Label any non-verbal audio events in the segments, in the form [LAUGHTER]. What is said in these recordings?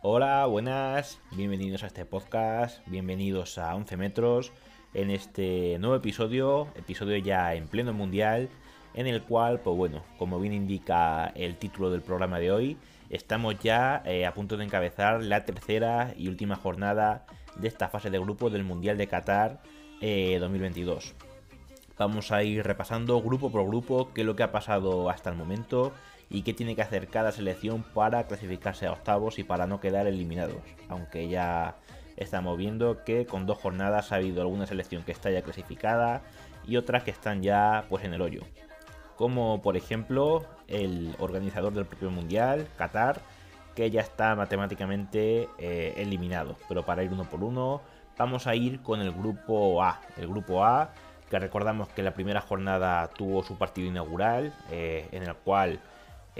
Hola, buenas, bienvenidos a este podcast, bienvenidos a 11 metros, en este nuevo episodio, episodio ya en pleno mundial, en el cual, pues bueno, como bien indica el título del programa de hoy, estamos ya eh, a punto de encabezar la tercera y última jornada de esta fase de grupo del Mundial de Qatar 2022. Eh, Vamos a ir repasando grupo por grupo qué es lo que ha pasado hasta el momento y qué tiene que hacer cada selección para clasificarse a octavos y para no quedar eliminados. Aunque ya estamos viendo que con dos jornadas ha habido alguna selección que está ya clasificada y otras que están ya pues en el hoyo. Como por ejemplo el organizador del propio mundial, Qatar, que ya está matemáticamente eh, eliminado. Pero para ir uno por uno, vamos a ir con el grupo A. El grupo A, que recordamos que la primera jornada tuvo su partido inaugural, eh, en el cual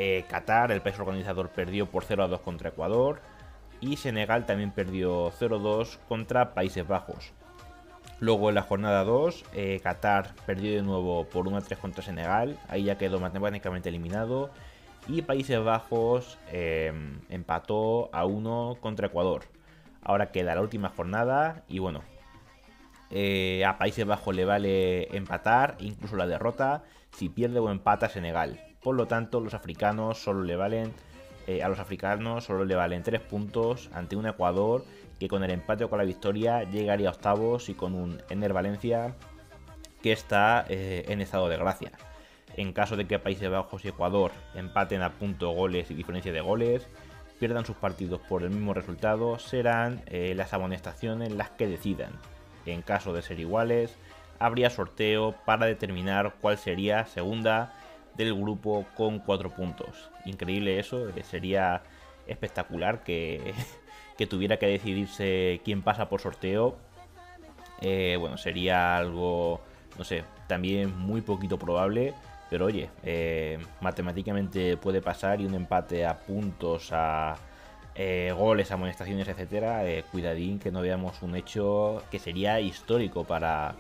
eh, Qatar, el país organizador, perdió por 0 a 2 contra Ecuador y Senegal también perdió 0-2 contra Países Bajos. Luego en la jornada 2, eh, Qatar perdió de nuevo por 1-3 contra Senegal, ahí ya quedó matemáticamente eliminado. Y Países Bajos eh, empató a 1 contra Ecuador. Ahora queda la última jornada y bueno, a Países Bajos le vale empatar, incluso la derrota, si pierde o empata Senegal. Por lo tanto, los africanos solo le valen eh, a los africanos solo le valen 3 puntos ante un Ecuador que con el empate o con la victoria llegaría a octavos y con un Ener Valencia que está eh, en estado de gracia. En caso de que Países Bajos y Ecuador empaten a punto goles y diferencia de goles, pierdan sus partidos por el mismo resultado, serán eh, las amonestaciones las que decidan. En caso de ser iguales, habría sorteo para determinar cuál sería segunda del grupo con 4 puntos. Increíble eso, eh, sería espectacular [LAUGHS] que, tuviera que decidirse quién pasa por sorteo. Eh, bueno, sería algo, no sé, también muy poquito probable. Pero oye, eh, matemáticamente puede pasar y un empate a puntos, a goles, amonestaciones, etcétera. cuidadín que no veamos un hecho que sería histórico para,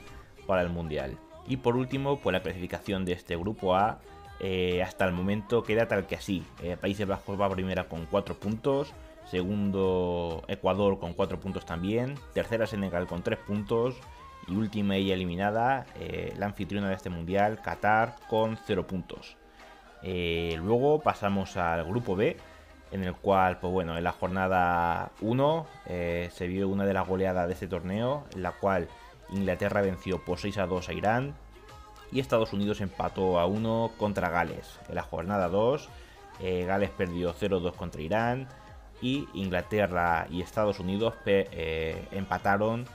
para el mundial. Y por último, pues la clasificación de este grupo A eh, hasta el momento queda tal que así. Eh, Países Bajos va primera con 4 puntos. Segundo Ecuador con 4 puntos también. Tercera Senegal con 3 puntos. Y última ella eliminada, eh, la anfitriona de este mundial, Qatar, con 0 puntos. luego pasamos al grupo B, en el cual, pues bueno, en la jornada 1 se vio una de las goleadas de este torneo, en la cual Inglaterra venció por 6 a 2 a Irán, y Estados Unidos empató a 1 contra Gales. En la jornada 2, eh, Gales perdió 0-2 contra Irán y Inglaterra y Estados Unidos eh, empataron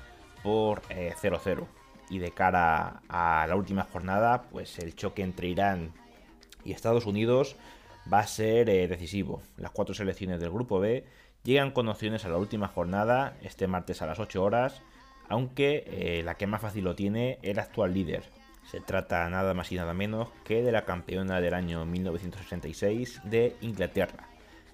por 0-0. Eh, y de cara a la última jornada, pues el choque entre Irán y Estados Unidos va a ser decisivo. Las cuatro selecciones del grupo B llegan con opciones a la última jornada este martes a las 8 horas, aunque la que más fácil lo tiene el actual líder, se trata nada más y nada menos que de la campeona del año 1966 de Inglaterra.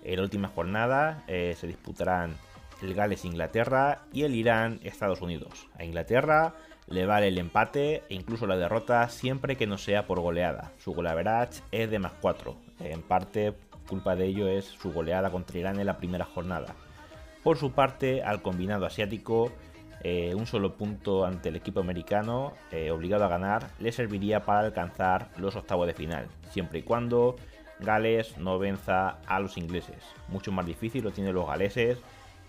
En la última jornada eh, se disputarán el Gales-Inglaterra y el Irán-Estados Unidos. A Inglaterra le vale el empate e incluso la derrota siempre que no sea por goleada. Su goleaverage es de más 4. En parte, culpa de ello es su goleada contra Irán en la primera jornada. Por su parte, al combinado asiático eh, un solo punto ante el equipo americano, eh, obligado a ganar, le serviría para alcanzar los octavos de final, siempre y cuando Gales no venza a los ingleses. Mucho más difícil lo tienen los galeses,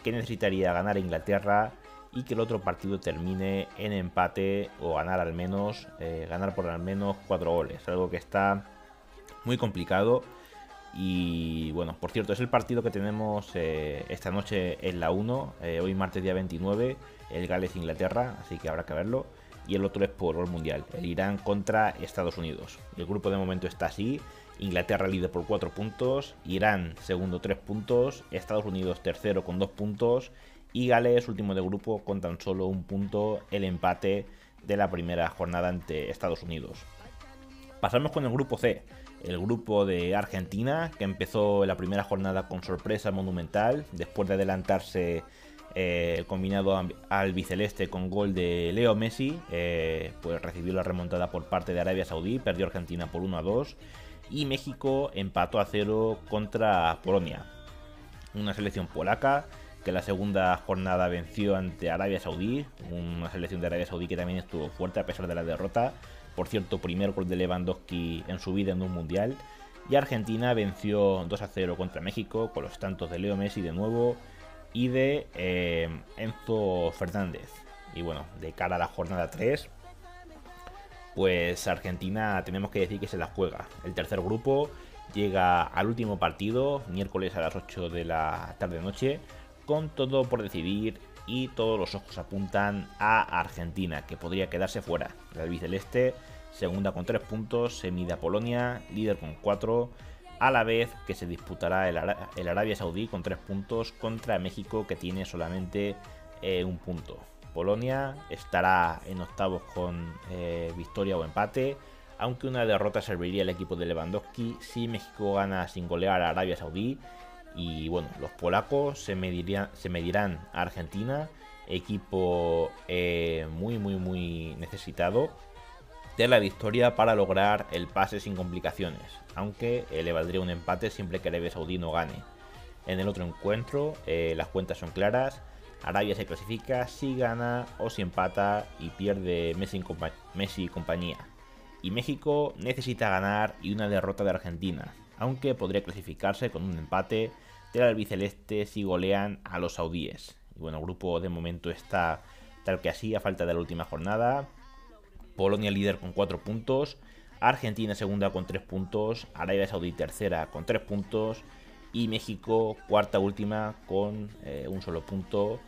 que necesitaría ganar a Inglaterra y que el otro partido termine en empate o ganar al menos, eh, ganar por al menos cuatro goles, algo que está muy complicado. Y bueno, por cierto, es el partido que tenemos esta noche en la 1, hoy martes día 29 el Gales-Inglaterra, así que habrá que verlo. Y el otro es por el Mundial, el Irán contra Estados Unidos. El grupo de momento está así. Inglaterra líder por 4 puntos, Irán segundo 3 puntos, Estados Unidos tercero con 2 puntos y Gales último de grupo con tan solo un punto el empate de la primera jornada ante Estados Unidos. Pasamos con el grupo C, el grupo de Argentina que empezó la primera jornada con sorpresa monumental después de adelantarse eh, combinado al biceleste con gol de Leo Messi, eh, pues recibió la remontada por parte de Arabia Saudí, perdió Argentina por 1 a 2 y México empató a 0 contra Polonia. Una selección polaca que la segunda jornada venció ante Arabia Saudí, una selección de Arabia Saudí que también estuvo fuerte a pesar de la derrota. Por cierto, primer gol de Lewandowski en su vida en un mundial. Y Argentina venció 2 a 0 contra México con los tantos de Leo Messi de nuevo y de eh, Enzo Fernández. Y bueno, de cara a la jornada 3, pues Argentina tenemos que decir que se la juega. El tercer grupo llega al último partido, miércoles a las 8 de la tarde-noche, con todo por decidir y todos los ojos apuntan a Argentina, que podría quedarse fuera. La albiceleste, segunda con 3 puntos, se mide a Polonia, líder con 4, a la vez que se disputará el, Arabia Saudí con 3 puntos contra México, que tiene solamente eh, un punto. Polonia estará en octavos con eh, victoria o empate, aunque una derrota serviría al equipo de Lewandowski si México gana sin golear a Arabia Saudí. Y bueno, los polacos se, se medirán a Argentina, equipo eh, muy, muy, muy necesitado de la victoria para lograr el pase sin complicaciones, aunque le valdría un empate siempre que Arabia Saudí no gane. En el otro encuentro, eh, las cuentas son claras. Arabia se clasifica si gana o si empata y pierde Messi y compañía. Y México necesita ganar y una derrota de Argentina, aunque podría clasificarse con un empate del albiceleste si golean a los saudíes. Y bueno, el grupo de momento está tal que así a falta de la última jornada. Polonia líder con 4 puntos, Argentina segunda con 3 puntos, Arabia Saudí tercera con 3 puntos y México cuarta última con eh, un solo punto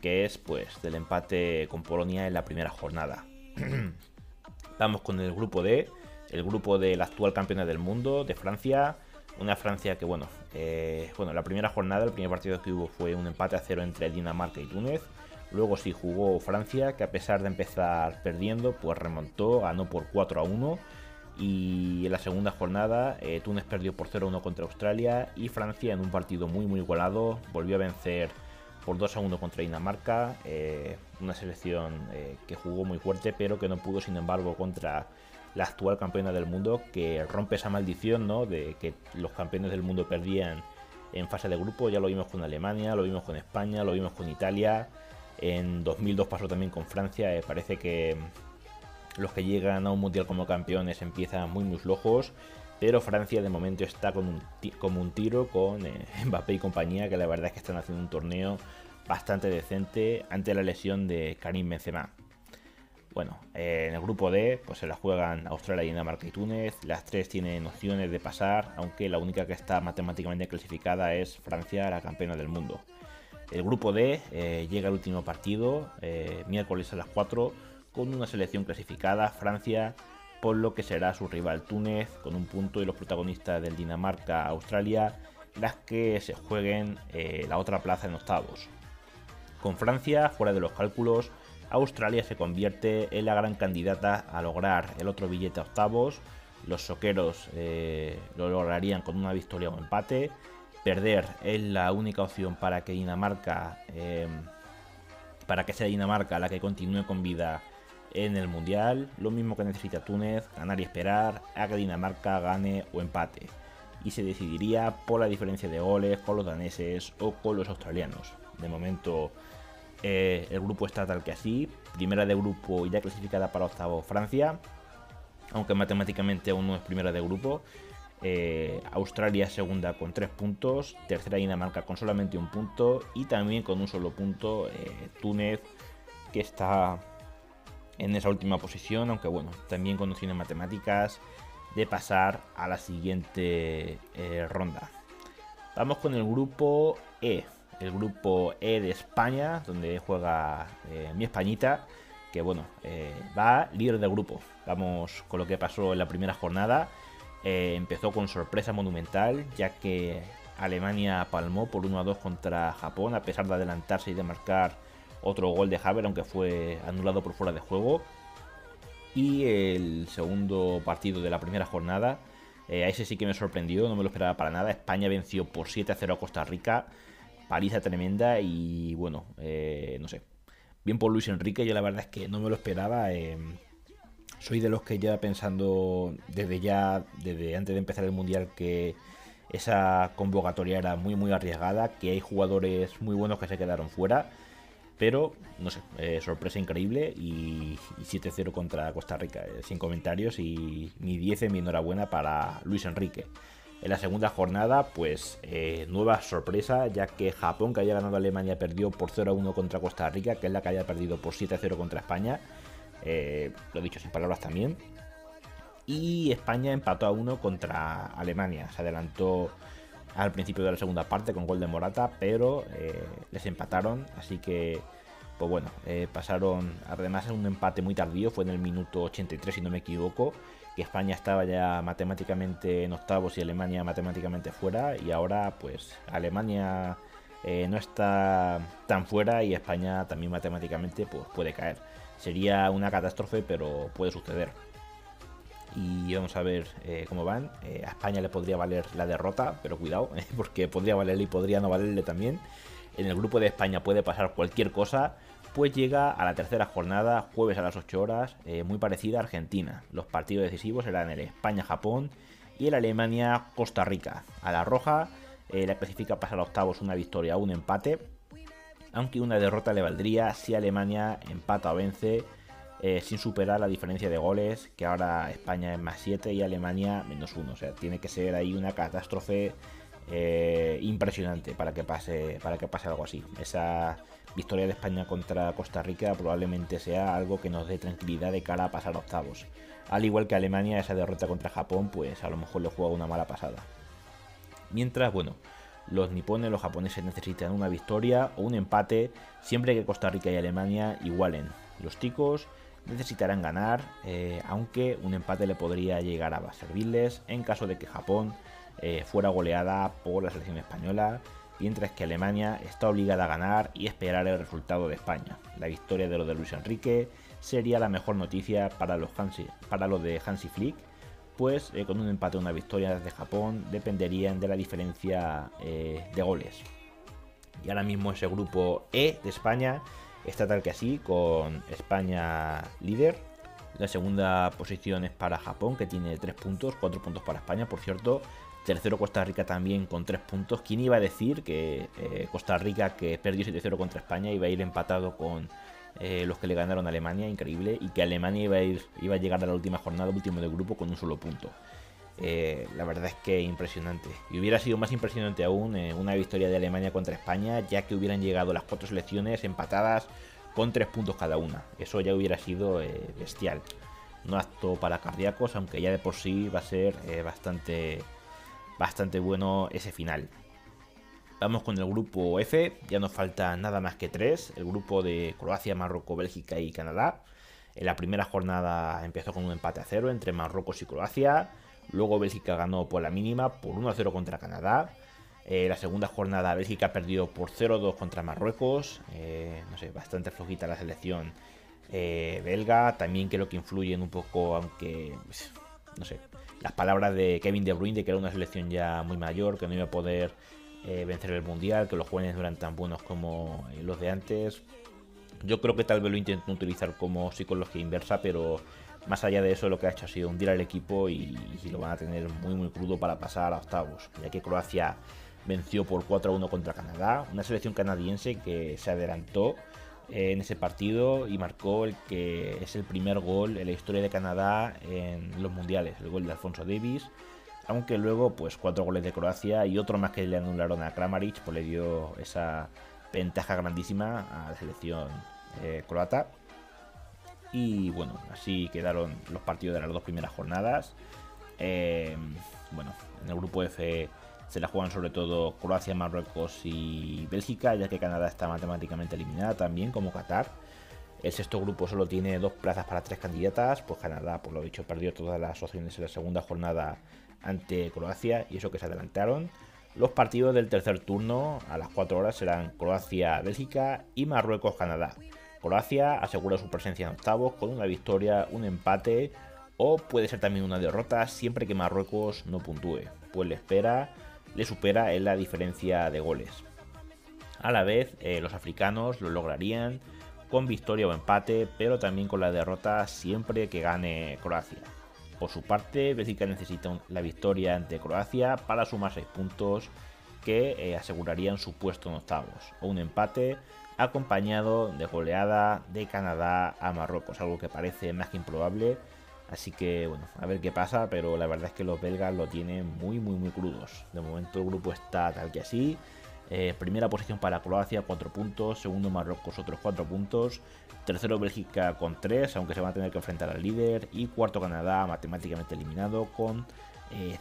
que es pues del empate con Polonia en la primera jornada. [CLEARS THROAT] Vamos con el grupo D, el grupo de la actual campeona del mundo, de Francia. Una Francia que, bueno, eh, bueno, la primera jornada, el primer partido que hubo fue un empate a cero entre Dinamarca y Túnez. Luego sí jugó Francia, que a pesar de empezar perdiendo, pues remontó, ganó por 4 a 1. Y en la segunda jornada, eh, Túnez perdió por 0 a 1 contra Australia. Y Francia, en un partido muy, muy igualado, volvió a vencer por 2 a 1 contra Dinamarca, eh, una selección que jugó muy fuerte, pero que no pudo, sin embargo, contra la actual campeona del mundo, que rompe esa maldición ¿no? de que los campeones del mundo perdían en fase de grupo. Ya lo vimos con Alemania, lo vimos con España, lo vimos con Italia. En 2002 pasó también con Francia. Eh, parece que los que llegan a un mundial como campeones empiezan muy muy flojos pero Francia de momento está con un como un tiro con eh, [LAUGHS] Mbappé y compañía, que la verdad es que están haciendo un torneo bastante decente ante la lesión de Karim Benzema. Bueno, eh, en el grupo D pues se la juegan Australia, Dinamarca y Túnez. Las tres tienen opciones de pasar, aunque la única que está matemáticamente clasificada es Francia, la campeona del mundo. El grupo D eh, llega al último partido, miércoles a las 4, con una selección clasificada, Francia, por lo que será su rival Túnez con un punto y los protagonistas del Dinamarca-Australia las que se jueguen eh, la otra plaza en octavos. Con Francia fuera de los cálculos, Australia se convierte en la gran candidata a lograr el otro billete a octavos. Los soqueros eh, lo lograrían con una victoria o empate. Perder es la única opción para que Dinamarca, eh, para que sea Dinamarca la que continúe con vida en el Mundial, lo mismo que necesita Túnez, ganar y esperar a que Dinamarca gane o empate, y se decidiría por la diferencia de goles con los daneses o con los australianos. De momento eh, el grupo está tal que así, primera de grupo y ya clasificada para octavo Francia, aunque matemáticamente aún no es primera de grupo. Eh, Australia segunda con tres puntos, tercera Dinamarca con solamente un punto y también con un solo punto eh, Túnez que está en esa última posición, aunque bueno, también con opciones matemáticas de pasar a la siguiente ronda. Vamos con el grupo E, el grupo E de España, donde juega eh, mi Españita, que bueno, eh, va líder del grupo. Vamos con lo que pasó en la primera jornada. empezó con sorpresa monumental, ya que Alemania palmó por 1 a 2 contra Japón, a pesar de adelantarse y de marcar otro gol de Haver, aunque fue anulado por fuera de juego. Y el segundo partido de la primera jornada, eh, a ese sí que me sorprendió, no me lo esperaba para nada. España venció por 7 a 0 a Costa Rica, paliza tremenda y bueno, eh, no sé. Bien por Luis Enrique, yo la verdad es que no me lo esperaba. Eh, soy de los que ya pensando desde ya, desde antes de empezar el mundial, que esa convocatoria era muy muy arriesgada, que hay jugadores muy buenos que se quedaron fuera, pero no sé, eh, sorpresa increíble y, 7-0 contra Costa Rica, eh, sin comentarios y mi 10 en mi enhorabuena para Luis Enrique. En la segunda jornada, pues eh, nueva sorpresa, ya que Japón, que había ganado a Alemania, perdió por 0-1 contra Costa Rica, que es la que haya perdido por 7-0 contra España. lo he dicho sin palabras también. Y España empató a 1 contra Alemania. Se adelantó al principio de la segunda parte con gol de Morata, pero eh, les empataron, así que, pues bueno, eh, pasaron, además es un empate muy tardío, fue en el minuto 83 si no me equivoco, que España estaba ya matemáticamente en octavos y Alemania matemáticamente fuera, y ahora pues Alemania eh, no está tan fuera y España también matemáticamente pues, puede caer. Sería una catástrofe, pero puede suceder y vamos a ver eh, cómo van. Eh, a España le podría valer la derrota, pero cuidado, [LAUGHS] porque podría valerle y podría no valerle también. En el grupo de España puede pasar cualquier cosa, pues llega a la tercera jornada, jueves a las 8 horas, eh, muy parecida a Argentina. Los partidos decisivos serán el España-Japón y el Alemania-Costa Rica. A la roja la clasifica pasar a octavos una victoria un empate, aunque una derrota le valdría si Alemania empata o vence eh, sin superar la diferencia de goles, que ahora España es más 7 y Alemania menos 1. O sea, tiene que ser ahí una catástrofe eh, impresionante para que, pase, para que pase algo así. Esa victoria de España contra Costa Rica probablemente sea algo que nos dé tranquilidad de cara a pasar octavos. Al igual que Alemania, esa derrota contra Japón, pues a lo mejor le juega una mala pasada. Mientras, bueno, los nipones, los japoneses necesitan una victoria o un empate siempre que Costa Rica y Alemania igualen. Los ticos necesitarán ganar, eh, aunque un empate le podría llegar a servirles en caso de que Japón eh, fuera goleada por la selección española, mientras que Alemania está obligada a ganar y esperar el resultado de España. La victoria de lo de Luis Enrique sería la mejor noticia para los, para de Hansi Flick, pues eh, con un empate o una victoria de Japón dependerían de la diferencia de goles. Y ahora mismo ese grupo E de España está tal que así, con España líder. La segunda posición es para Japón, que tiene 3 puntos, 4 puntos para España, por cierto. Tercero Costa Rica también con 3 puntos. ¿Quién iba a decir que eh, Costa Rica, que perdió 7-0 contra España, iba a ir empatado con eh, los que le ganaron a Alemania? Increíble. Y que Alemania iba a, ir, iba a llegar a la última jornada, último del grupo, con un solo punto. Eh, la verdad es que impresionante. Y hubiera sido más impresionante aún una victoria de Alemania contra España, ya que hubieran llegado las cuatro selecciones empatadas con tres puntos cada una. Eso ya hubiera sido bestial. No acto para cardíacos, aunque ya de por sí va a ser bastante, bastante bueno ese final. Vamos con el grupo F, ya nos falta nada más que tres, el grupo de Croacia, Marruecos, Bélgica y Canadá. En la primera jornada empezó con un empate a cero entre Marruecos y Croacia. Luego Bélgica ganó por la mínima por 1-0 contra Canadá. Eh, la segunda jornada Bélgica perdió por 0-2 contra Marruecos. Eh, no sé, bastante flojita la selección eh, belga. También creo que influyen un poco, aunque, pues, no sé, las palabras de Kevin De Bruyne de que era una selección ya muy mayor, que no iba a poder vencer el Mundial, que los jóvenes no eran tan buenos como los de antes. Yo creo que tal vez lo intenten utilizar como psicología inversa, pero más allá de eso, lo que ha hecho ha sido hundir al equipo y, lo van a tener muy muy crudo para pasar a octavos, ya que Croacia venció por 4-1 contra Canadá, una selección canadiense que se adelantó eh, en ese partido y marcó el que es el primer gol en la historia de Canadá en los mundiales, el gol de Alfonso Davis, aunque luego pues cuatro goles de Croacia y otro más que le anularon a Kramaric, pues le dio esa ventaja grandísima a la selección eh, croata. Y bueno, así quedaron los partidos de las dos primeras jornadas. Eh, bueno, en el grupo F se la juegan sobre todo Croacia, Marruecos y Bélgica, ya que Canadá está matemáticamente eliminada también, como Qatar. El sexto grupo solo tiene dos plazas para tres candidatas, pues Canadá, por lo dicho, perdió todas las opciones en la segunda jornada ante Croacia y eso que se adelantaron. Los partidos del tercer turno a las 4 horas serán Croacia, Bélgica y Marruecos, Canadá. Croacia asegura su presencia en octavos con una victoria, un empate o puede ser también una derrota siempre que Marruecos no puntúe, pues le espera, le supera en la diferencia de goles. A la vez, eh, los africanos lo lograrían con victoria o empate, pero también con la derrota siempre que gane Croacia. Por su parte, Bélgica necesita la victoria ante Croacia para sumar 6 puntos que eh, asegurarían su puesto en octavos, o un empate acompañado de goleada de Canadá a Marruecos, algo que parece más que improbable. Así que bueno, a ver qué pasa, pero la verdad es que los belgas lo tienen muy muy muy crudos. De momento el grupo está tal que así. Eh, primera posición para Croacia, 4 puntos. Segundo Marruecos, otros 4 puntos. Tercero Bélgica con 3, aunque se van a tener que enfrentar al líder. Y cuarto Canadá, matemáticamente eliminado, con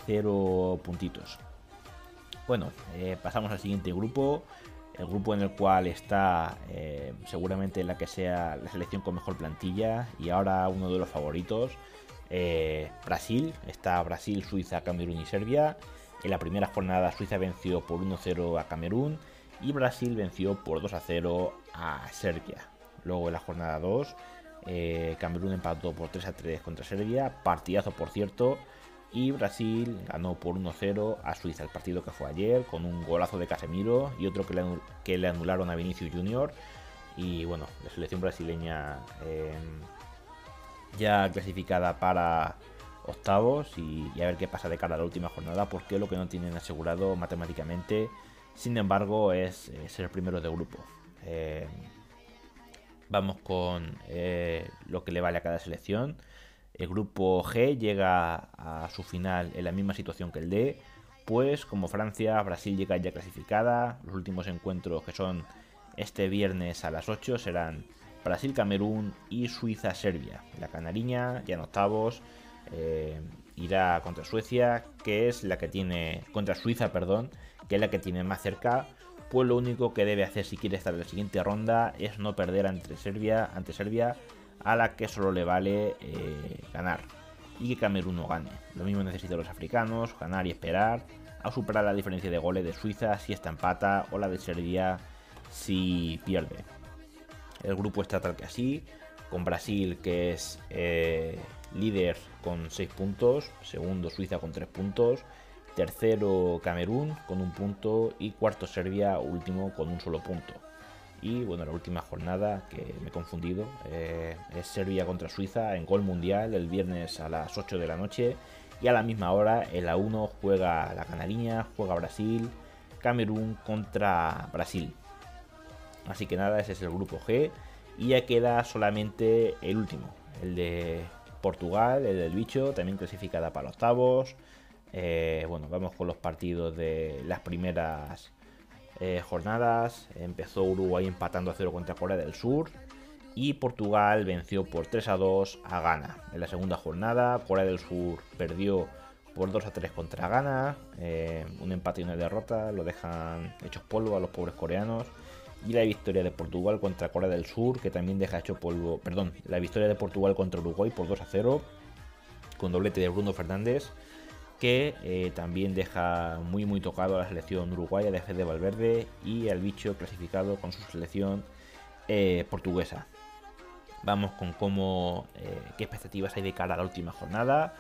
0 eh, puntitos. Bueno, eh, pasamos al siguiente grupo. El grupo en el cual está seguramente la que sea la selección con mejor plantilla. Y ahora uno de los favoritos. Brasil. Está Brasil, Suiza, Camerún y Serbia. En la primera jornada Suiza venció por 1-0 a Camerún y Brasil venció por 2-0 a Serbia. Luego en la jornada 2 eh, Camerún empató por 3-3 contra Serbia, partidazo por cierto, y Brasil ganó por 1-0 a Suiza, el partido que fue ayer, con un golazo de Casemiro y otro que le, anularon a Vinicius Junior. Y bueno, la selección brasileña eh, ya clasificada para octavos y, a ver qué pasa de cara a la última jornada, porque lo que no tienen asegurado matemáticamente, sin embargo, es eh, ser primero de grupo. Eh, vamos con eh, lo que le vale a cada selección. El grupo G llega a su final en la misma situación que el D, pues como Francia, Brasil llega ya clasificada. Los últimos encuentros que son este viernes a las 8 serán Brasil-Camerún y Suiza-Serbia. La Canariña ya en octavos eh, irá contra Suecia, que es la que tiene. contra Suiza, perdón, que es la que tiene más cerca. Pues lo único que debe hacer si quiere estar en la siguiente ronda es no perder ante Serbia, ante Serbia a la que solo le vale eh, ganar. Y que Camerún no gane. Lo mismo necesitan los africanos, ganar y esperar a superar la diferencia de goles de Suiza si está empata o la de Serbia si pierde. El grupo está tal que así, con Brasil que es eh, líder con 6 puntos, segundo Suiza con 3 puntos, tercero Camerún con un punto y cuarto Serbia, último con un solo punto. Y bueno, la última jornada que me he confundido eh, es Serbia contra Suiza en gol mundial el viernes a las 8 de la noche. Y a la misma hora en la 1 juega la Canariña, juega Brasil, Camerún contra Brasil. Así que nada, ese es el grupo G. Y ya queda solamente el último, el de Portugal, el del bicho, también clasificada para octavos. Eh, bueno, vamos con los partidos de las primeras eh, jornadas. Empezó Uruguay empatando a 0 contra Corea del Sur. Y Portugal venció por 3 a 2 a Ghana. En la segunda jornada, Corea del Sur perdió por 2 a 3 contra Ghana. Eh, un empate y una derrota. Lo dejan hechos polvo a los pobres coreanos y la victoria de Portugal contra Corea del Sur, que también deja hecho polvo. Perdón, la victoria de Portugal contra Uruguay por 2 a 0, con doblete de Bruno Fernández, que eh, también deja muy muy tocado a la selección uruguaya de Fede Valverde y al bicho clasificado con su selección eh, portuguesa. Vamos con cómo, eh, qué expectativas hay de cara a la última jornada.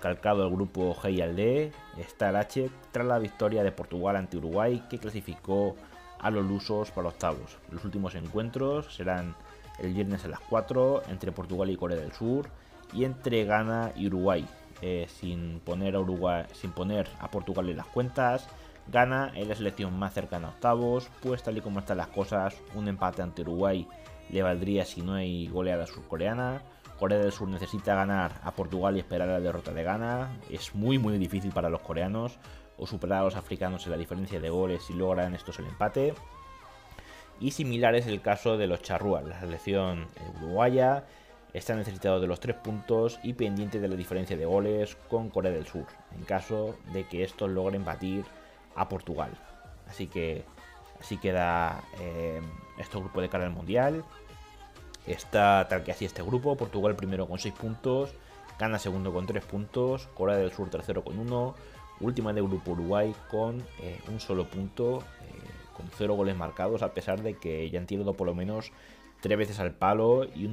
calcado el grupo G y al D, está el H tras la victoria de Portugal ante Uruguay, que clasificó a los lusos para octavos. Los últimos encuentros serán el viernes a las 4 entre Portugal y Corea del Sur y entre Ghana y Uruguay. Eh, sin poner a Uruguay, sin poner a Portugal en las cuentas, Ghana es la selección más cercana a octavos, pues tal y como están las cosas, un empate ante Uruguay le valdría si no hay goleada surcoreana. Corea del Sur necesita ganar a Portugal y esperar la derrota de Ghana. Es muy muy difícil para los coreanos o superar a los africanos en la diferencia de goles si logran estos el empate. Y similar es el caso de los charrúas, la selección uruguaya está necesitado de los tres puntos y pendiente de la diferencia de goles con Corea del Sur, en caso de que estos logren batir a Portugal. Así que así queda eh, este grupo de cara al Mundial. Está tal que así este grupo, Portugal primero con 6 puntos, Gana segundo con 3 puntos, Corea del Sur tercero con 1, última de grupo Uruguay con eh, un solo punto, eh, con cero goles marcados, a pesar de que ya han tirado por lo menos tres veces al palo y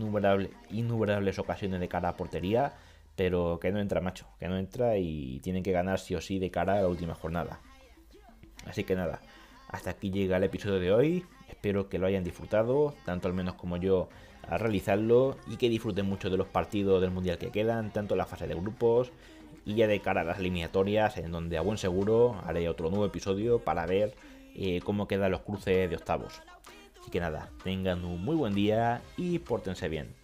innumerables ocasiones de cara a portería, pero que no entra, macho, que no entra y tienen que ganar sí o sí de cara a la última jornada. Así que nada, hasta aquí llega el episodio de hoy. Espero que lo hayan disfrutado, tanto al menos como yo a realizarlo y que disfruten mucho de los partidos del Mundial que quedan, tanto en la fase de grupos y ya de cara a las eliminatorias, en donde a buen seguro haré otro nuevo episodio para ver eh, cómo quedan los cruces de octavos. Así que nada, tengan un muy buen día y pórtense bien.